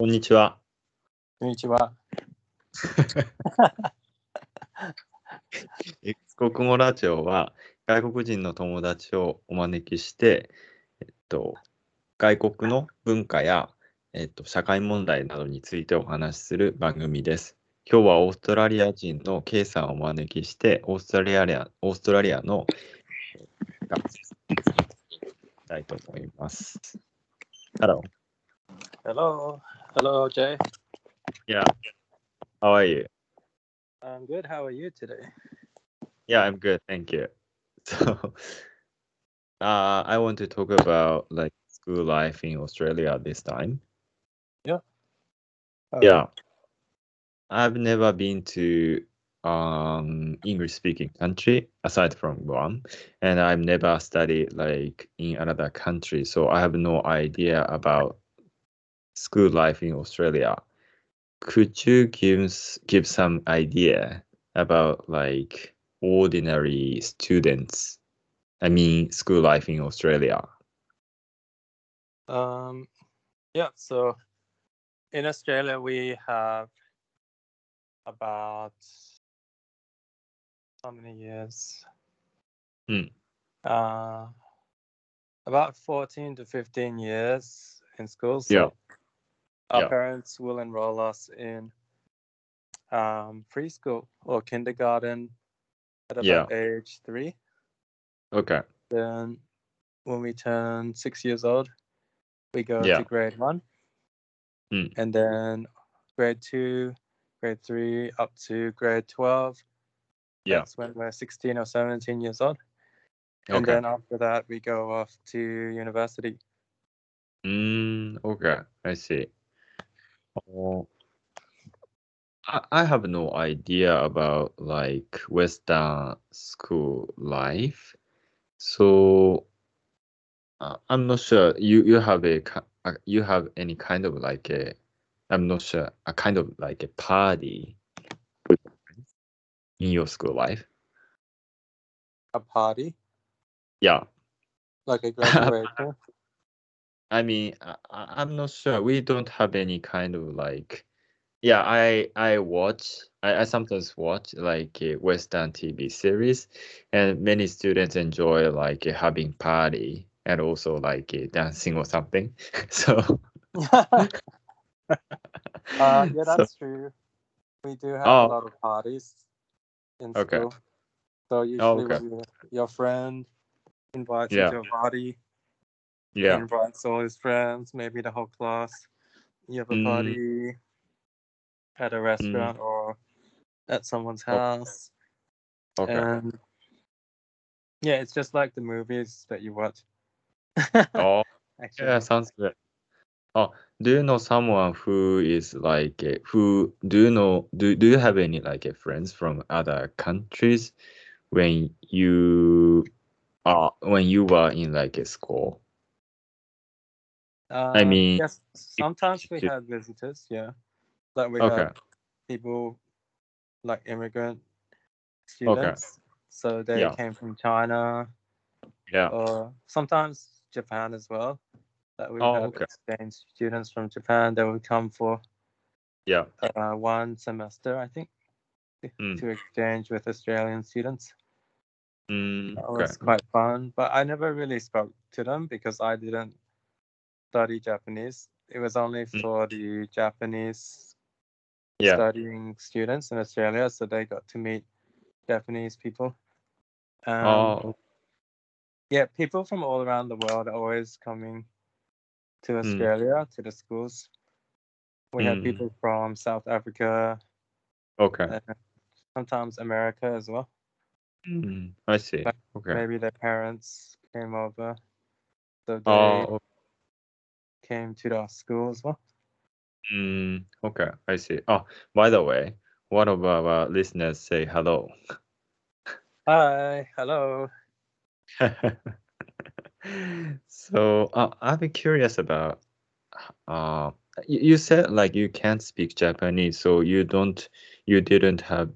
こんにちは。こんにちは。X 国語ラジオは外国人の友達をお招きして、えっと、外国の文化や、えっと、社会問題などについてお話しする番組です。今日はオーストラリア人の K さんをお招きして、オーストラリアオーストラリアのえー学生たいと思います。Hello. Hello. Hello, Jay. Yeah. How are you? I'm good. How are you today? Yeah, I'm good, thank you. So, uh, I want to talk about like school life in Australia this time. Uh, Yeah, I've never been to um English speaking country aside from Guam, and I've never studied like in another country, so I have no idea about school life in Australia. Could you give give some idea about like ordinary students? I mean, school life in Australia. Um, yeah. So in Australia, we have about how many years? Hmm. Uh, about 14 to 15 years in school. So Yeah. Our Yeah. parents will enroll us in um, preschool or kindergarten at about Yeah. age three. Okay. Then, when we turn six years old, we go Yeah. to grade one. Mm. And then grade two, grade three, up to grade 12. Yeah. That's when we're 16 or 17 years old. And Okay. then after that, we go off to university. Mm, okay, I see. Oh, I, I have no idea about like Western school life. So uh, I'm not sure you you have a ki- uh, you have any kind of like a I'm not sure a kind of like a party in your school life. A party, Yeah. like a graduation. I mean, I, I'm not sure. We don't have any kind of like, yeah. I I watch. I, I sometimes watch like a Western TV series, and many students enjoy like uh, having party and also like uh, dancing or something. So, Uh, yeah, so- that's true. We do have Oh. a lot of parties in Okay. school. So usually okay. when your friend invites Yeah. you to a party, he yeah. invites all his friends, maybe the whole class. You have a Mm. party at a restaurant or at someone's house. Okay. And yeah, it's just like the movies that you watch. Oh, Actually. yeah, sounds good. Oh, do you know someone who is like who do you know do do you have any like friends from other countries when you are when you were in like a school? Uh, mean, yes, sometimes we have visitors, yeah. Like we Okay. have people like immigrant students. Okay. So they Yeah. came from China Yeah. or sometimes Japan as well. That we Oh, have okay. exchange students from Japan that would come for Yeah. uh, one semester, I think, Mm. to exchange with Australian students. Mm, That okay. was quite fun, but I never really spoke to them because I didn't study Japanese. It was only Mm. for the Japanese Yeah. studying students in Australia, so they got to meet Japanese people. Um, Oh, yeah, people from all around the world are always coming to Mm. Australia to the schools. We have Mm. people from South Africa, okay. sometimes America as well. Mm, I see. But Okay. Maybe their parents came over, so they Oh, came to our school as well. mm, okay. I see. Oh, by the way, one of our listeners say hello. Hi, hello. so uh, I'm curious about uh you, you said like you can't speak Japanese, so you don't you didn't have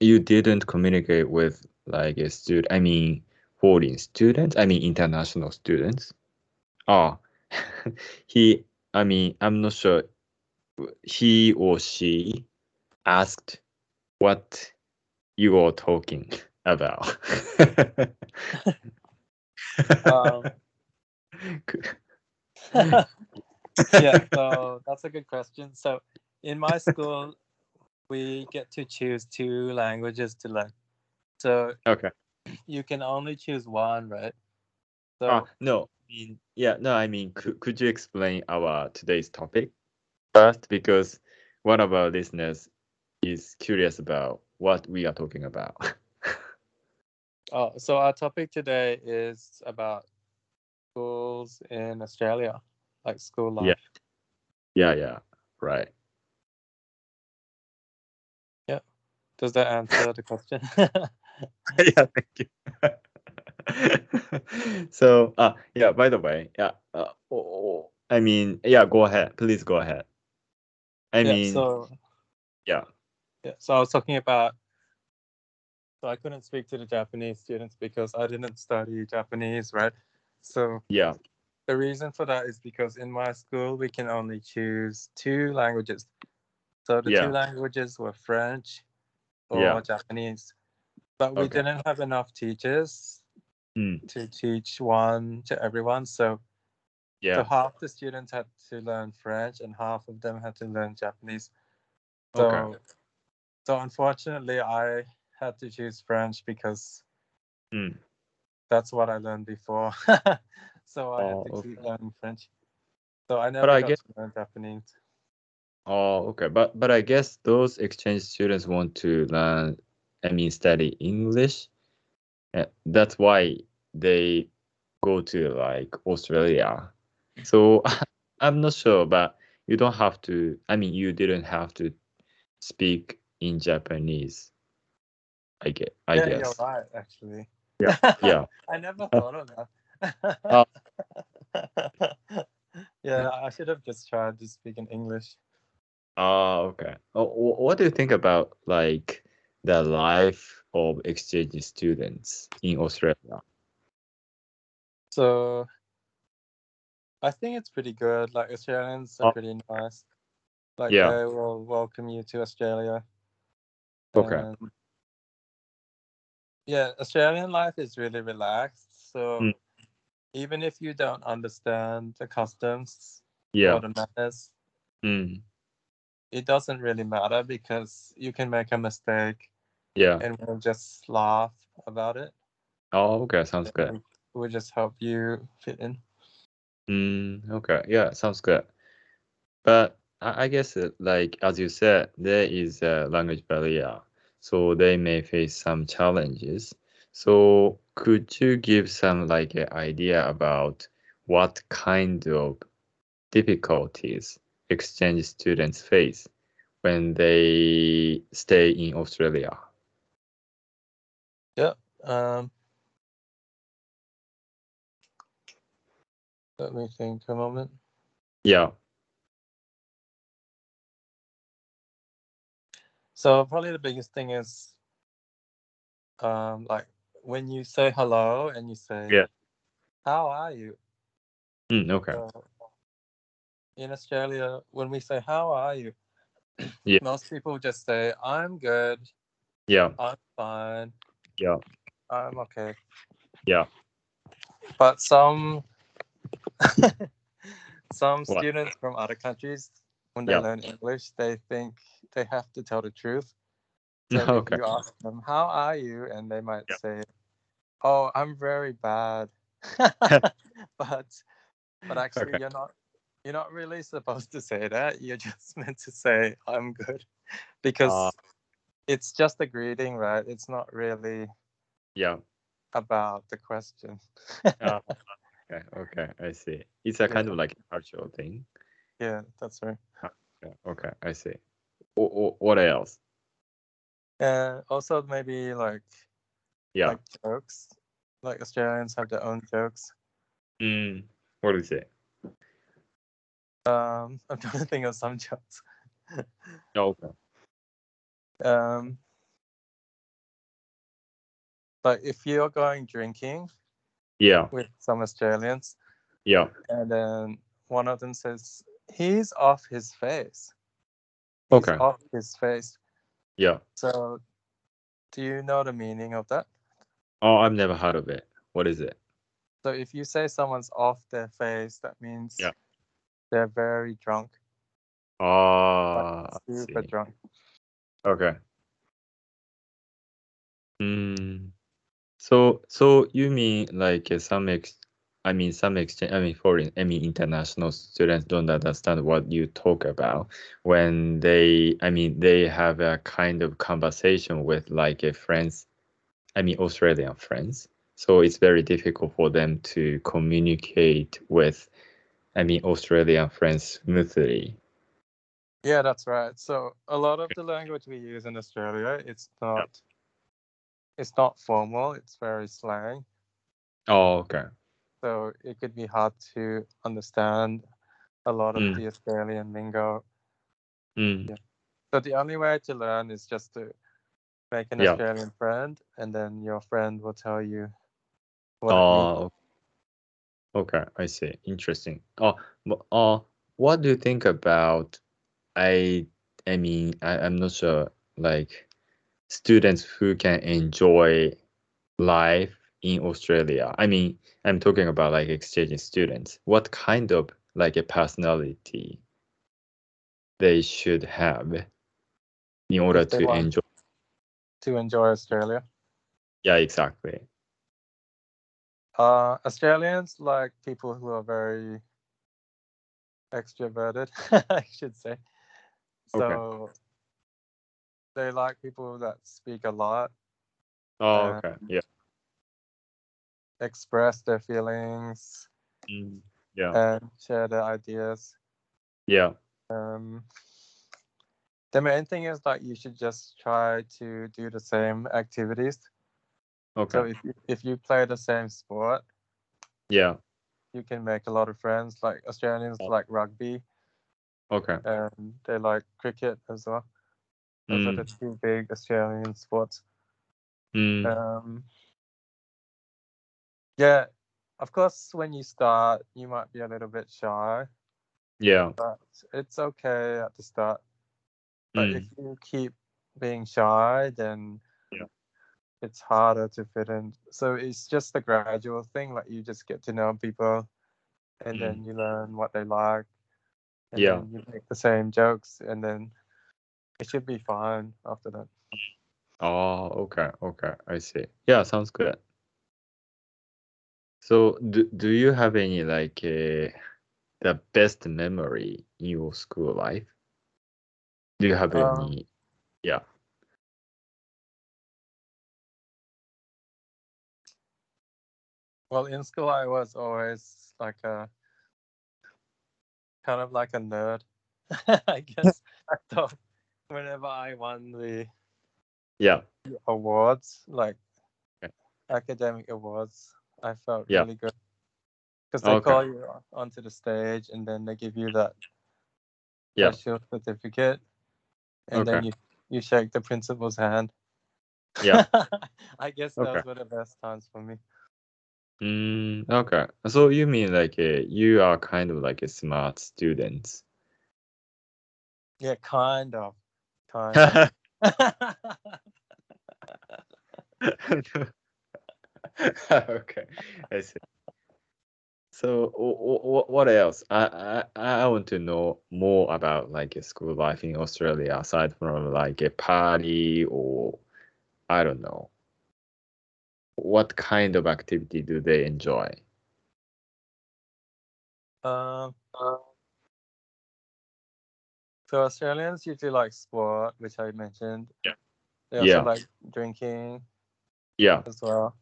you didn't communicate with like a student I mean foreign students, I mean international students. Oh he I mean I'm not sure he or she asked what you are talking about. Um, yeah, so that's a good question. So in my school, we get to choose two languages to learn. So okay. you can only choose one, right? So Uh, no, mean, yeah, no, I mean, could, could you explain our today's topic first? Because one of our listeners is curious about what we are talking about. oh, so our topic today is about schools in Australia, like school life. Yeah. yeah, yeah, right. Yeah. Does that answer the question? yeah, thank you. so, uh, yeah, by the way, yeah, uh, oh, oh, I mean, yeah, go ahead. Please go ahead. I yeah, mean, so yeah. yeah, so I was talking about. So I couldn't speak to the Japanese students because I didn't study Japanese, right? So yeah, the reason for that is because in my school we can only choose two languages. So the Yeah. two languages were French or Yeah. Japanese. But we Okay. didn't have enough teachers Mm, to teach one to everyone. So, yeah. so half the students had to learn French and half of them had to learn Japanese. So, Okay. so unfortunately, I had to choose French because Mm. that's what I learned before. so I Oh, had to keep learning French. So I never I got guess- to learn Japanese. Oh, okay. But but I guess those exchange students want to learn, I mean, study English. Uh, That's why they go to like Australia. So I'm not sure, but you don't have to. I mean, you didn't have to speak in Japanese. I get. I yeah, guess. you're right, actually. Yeah, yeah. I never uh, thought of that. Oh. yeah, I should have just tried to speak in English. Oh, okay. Oh, what do you think about like the life of exchange students in Australia? So I think it's pretty good. Like Australians are Oh. pretty nice. Like Yeah. they will welcome you to Australia. Okay. Yeah, Australian life is really relaxed. So Mm. even if you don't understand the customs Yeah. or the manners, Mm. it doesn't really matter because you can make a mistake Yeah. and we'll just laugh about it. Oh, okay. Sounds good. and We'll just help you fit in. Mm, okay. Yeah, sounds good. But I, I guess, uh, like as you said, there is a language barrier, so they may face some challenges. So could you give some like an idea about what kind of difficulties exchange students face when they stay in Australia? Um, let me think a moment. Yeah. So probably the biggest thing is um like when you say hello and you say Yeah. how are you? Mm, okay. So in Australia, when we say how are you, Yeah. most people just say I'm good, Yeah. I'm fine, Yeah. I'm okay. Yeah. But some some What? students from other countries, when they Yeah. learn English, they think they have to tell the truth. So if you ask them, "How are you?" and they might Yeah. say, "Oh, I'm very bad," but but actually Okay. you're not you're not really supposed to say that. You're just meant to say, "I'm good," because Ah. It's just a greeting, right? It's not really Yeah. about the question. Ah, okay. Okay. I see. It's a kind Yeah. of like a cultural thing. yeah, that's right. Yeah, okay, I see. Wh- wh- what else? And also maybe like Yeah. like jokes. Like Australians have their own jokes. Mm, what is it? Um, I'm trying to think of some jokes. Oh, okay. Um, like if you're going drinking Yeah. with some Australians, Yeah. and then one of them says, "He's off his face." He's Okay. off his face. Yeah. So, do you know the meaning of that? Oh, I've never heard of it. What is it? So, if you say someone's off their face, that means Yeah. they're very drunk, Ah, I super drunk. Okay. Mm. So, so you mean like uh, some ex, I mean some exchange, I mean foreign, I mean international students don't understand what you talk about when they, I mean they have a kind of conversation with like a friends, I mean Australian friends. So it's very difficult for them to communicate with, I mean Australian friends smoothly. Yeah, that's right. So, a lot of the language we use in Australia, it's not. It's not formal. It's very slang. Oh, okay. So it could be hard to understand a lot of Mm. the Australian lingo. Mm. Yeah. So the only way to learn is just to make an Yeah. Australian friend, and then your friend will tell you what it means. Oh, okay. I see. Interesting. Oh, uh, what do you think about? I, I mean, I, I'm not sure. Like, students who can enjoy life in Australia. I mean, I'm talking about like exchange students. What kind of like a personality they should have in order to enjoy? to enjoy Australia. Yeah, exactly. Uh, Australians like people who are very extroverted, I should say. So Okay. they like people that speak a lot, Oh, okay. Yeah. express their feelings, Mm, yeah. and share their ideas. Yeah. Um, the main thing is that you should just try to do the same activities. Okay. So if you, if you play the same sport, Yeah. you can make a lot of friends. Like Australians Oh. like rugby Okay. and they like cricket as well. Those are Mm, the two big Australian sports. mm, Um, yeah, of course, when you start, you might be a little bit shy, yeah. but it's okay at the start. But Mm, if you keep being shy, then Yeah. it's harder to fit in. So it's just a gradual thing. Like you just get to know people, and Mm. then you learn what they like, and Yeah. you make the same jokes, and then it should be fine after that. Oh, okay. Okay. I see. Yeah, sounds good. So, do, do you have any like uh, the best memory in your school life? Do you have Um, any? Yeah. Well, in school, I was always like a kind of like a nerd, I guess. so whenever I won the Yeah. awards, like Okay. academic awards, I felt Yeah. really good because they Okay. call you onto the stage and then they give you that Yeah. special certificate, and then you you shake the principal's hand. Yeah. I guess Okay. those were the best times for me. Mm, okay. So you mean like uh, you are kind of like a smart student? Yeah, kind of, kind. of. okay, I see. So, w- what else? I, I I want to know more about like a school life in Australia aside from like a party or I don't know. What kind of activity do they enjoy? Um, so Australians usually like sport, which I mentioned. Yeah. They also Yeah. like drinking Yeah, as well.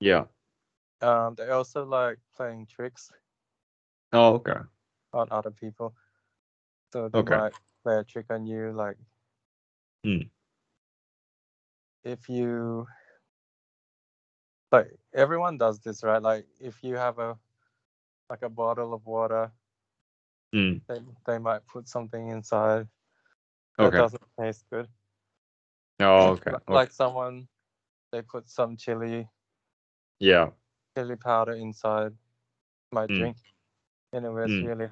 yeah. Um, they also like playing tricks Oh, okay. on other people. So they Okay. might play a trick on you, like Hmm. if you like everyone does this, right? Like if you have a like a bottle of water, Mm, they they might put something inside that okay. doesn't taste good. Oh, okay. Li- okay. Like someone, they put some chili Yeah. chili powder inside my Mm. drink, and it was Mm. really,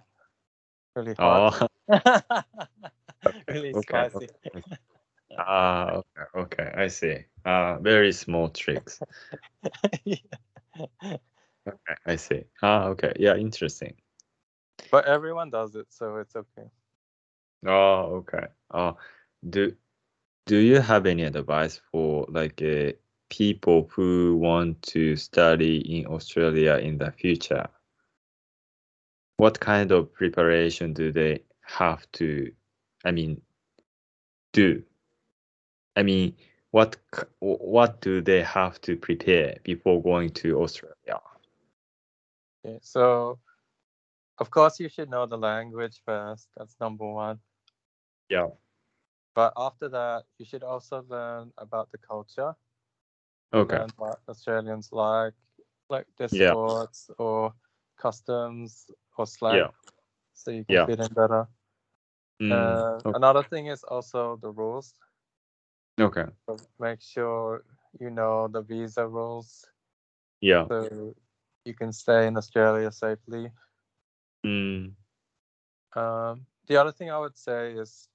really hot. Oh, really Okay, spicy. Ah, okay, okay, I see. Uh, very small tricks. Okay, I see. Ah, okay, yeah, interesting. But everyone does it, so it's okay. Oh, okay. Oh, do do you have any advice for like uh, people who want to study in Australia in the future? What kind of preparation do they have to, I mean, do? I mean, what what do they have to prepare before going to Australia? Okay, so of course you should know the language first. That's number one. Yeah. But after that, you should also learn about the culture. Okay. Learn what Australians like, like their Yeah. sports or customs or slang, Yeah. so you can Yeah. fit in better. Mm, Uh, okay. Another thing is also the rules. Okay. So make sure you know the visa rules Yeah. so you can stay in Australia safely. Mm, Um, the other thing I would say is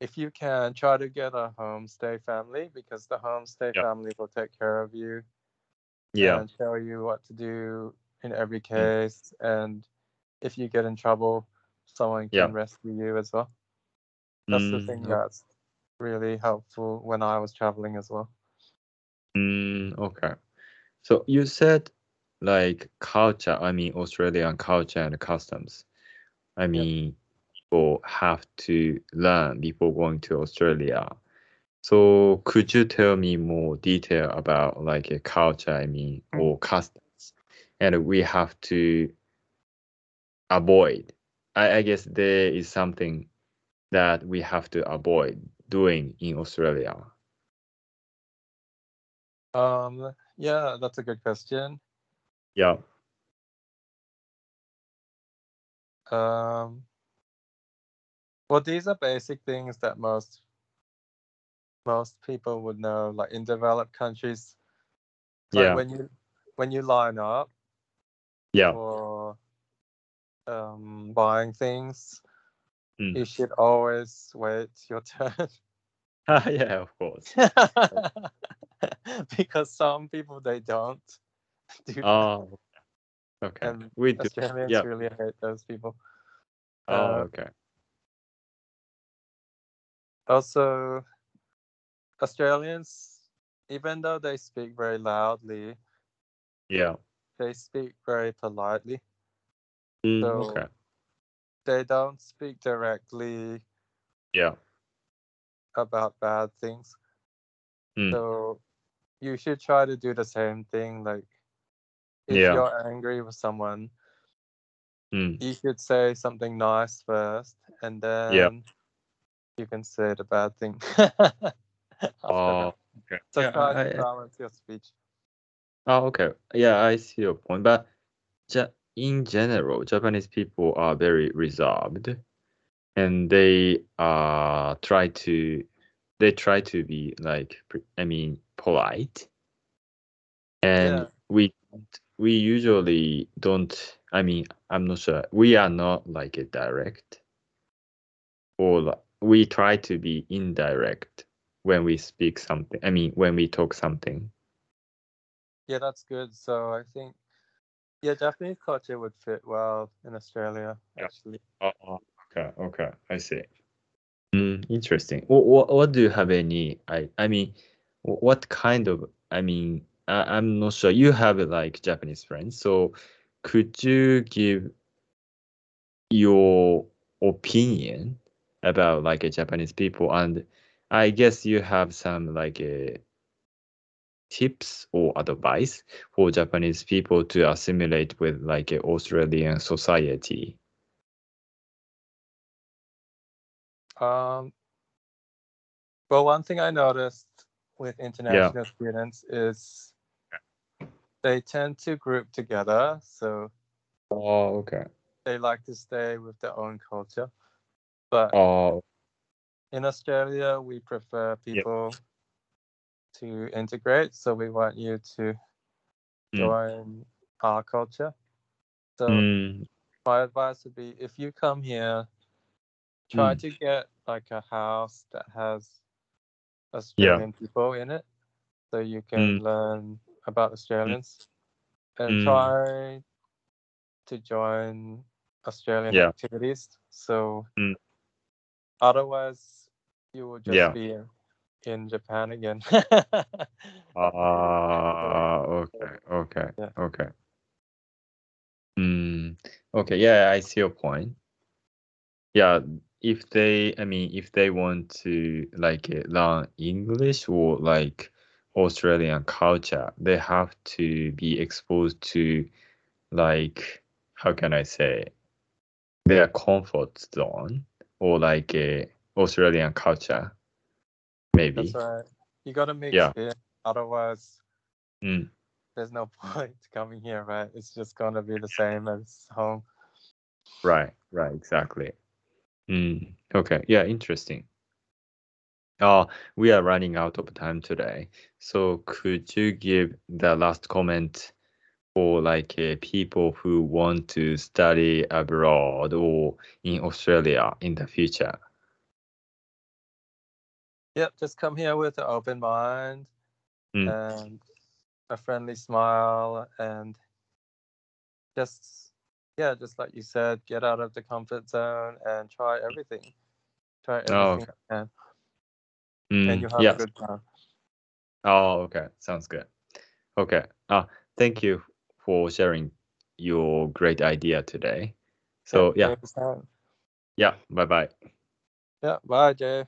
if you can try to get a homestay family because the homestay Yeah. family will take care of you yeah. and tell you what to do in every case. And if you get in trouble, someone can Yeah. rescue you as well. That's the Mm, thing that's really helpful when I was traveling as well. Mm, okay. So you said like culture, I mean Australian culture and customs. I mean people have to learn before going to Australia. So could you tell me more detail about like a culture, I mean, Mm. or customs? And we have to avoid. I, I guess there is something that we have to avoid doing in Australia. Um, yeah, that's a good question. Yeah. Um, well, these are basic things that most most people would know. Like in developed countries, like Yeah. when you when you line up Yeah. for um, buying things, Mm. you should always wait your turn yeah, of course. because some people they don't do that. Oh, okay. and we do. Australians yeah. really hate those people. Oh, Uh, okay. Also, Australians, even though they speak very loudly, Yeah. they speak very politely. Mm, So- okay. They don't speak directly Yeah. about bad things. Mm. So you should try to do the same thing. Like if Yeah. you're angry with someone, Mm. you should say something nice first, and then Yeah. you can say the bad thing. Oh, okay. So Yeah, try I- to I- balance your speech. Oh, okay. Yeah, I see your point. But ja- in general, Japanese people are very reserved, and they uh try to they try to be like I mean polite, and Yeah. we we usually don't. I mean, I'm not sure. We are not like a direct, or li- we try to be indirect when we speak something. I mean, when we talk something. Yeah, that's good. So I think, yeah, Japanese culture would fit well in Australia, Yeah. actually. Oh, okay, okay, I see. Mm, interesting. What, what, what do you have any? I, I mean, what kind of? I mean, I, I'm not sure. You have like Japanese friends, so could you give your opinion about like a Japanese people? And I guess you have some like a tips or advice for Japanese people to assimilate with like a Australian society. Um, well, one thing I noticed with international students is they tend to group together. So Oh, okay. they like to stay with their own culture. But Oh, in Australia, we prefer people to integrate. So we want you to Mm. join our culture. So mm, my advice would be if you come here try Mm. to get like a house that has Australian people in it, so you can Mm. learn about Australians, and Mm. try to join Australian Yeah. activities. So Mm. otherwise, you will just Yeah. be in Japan again. Ah, okay, okay, Yeah. okay. Mm, okay, yeah, I see your point. Yeah, if they, I mean, if they want to like learn English or like Australian culture, they have to be exposed to like, how can I say, their comfort zone or like a Australian culture, maybe. That's right. You gotta mix Yeah. in. Otherwise, Mm. there's no point coming here, right? It's just gonna be the same as home. Right, right, exactly. Mm, okay, yeah, interesting. Uh, we are running out of time today. So could you give the last comment for like uh, people who want to study abroad or in Australia in the future? Yep, just come here with an open mind Mm. and a friendly smile and just yeah, just like you said, get out of the comfort zone and try everything. Try Oh, everything you can, Mm, and you have yes. a good time. Oh, okay. Sounds good. Okay. Uh, thank you for sharing your great idea today. So yeah, yeah. Bye bye. Yeah, bye, Jay.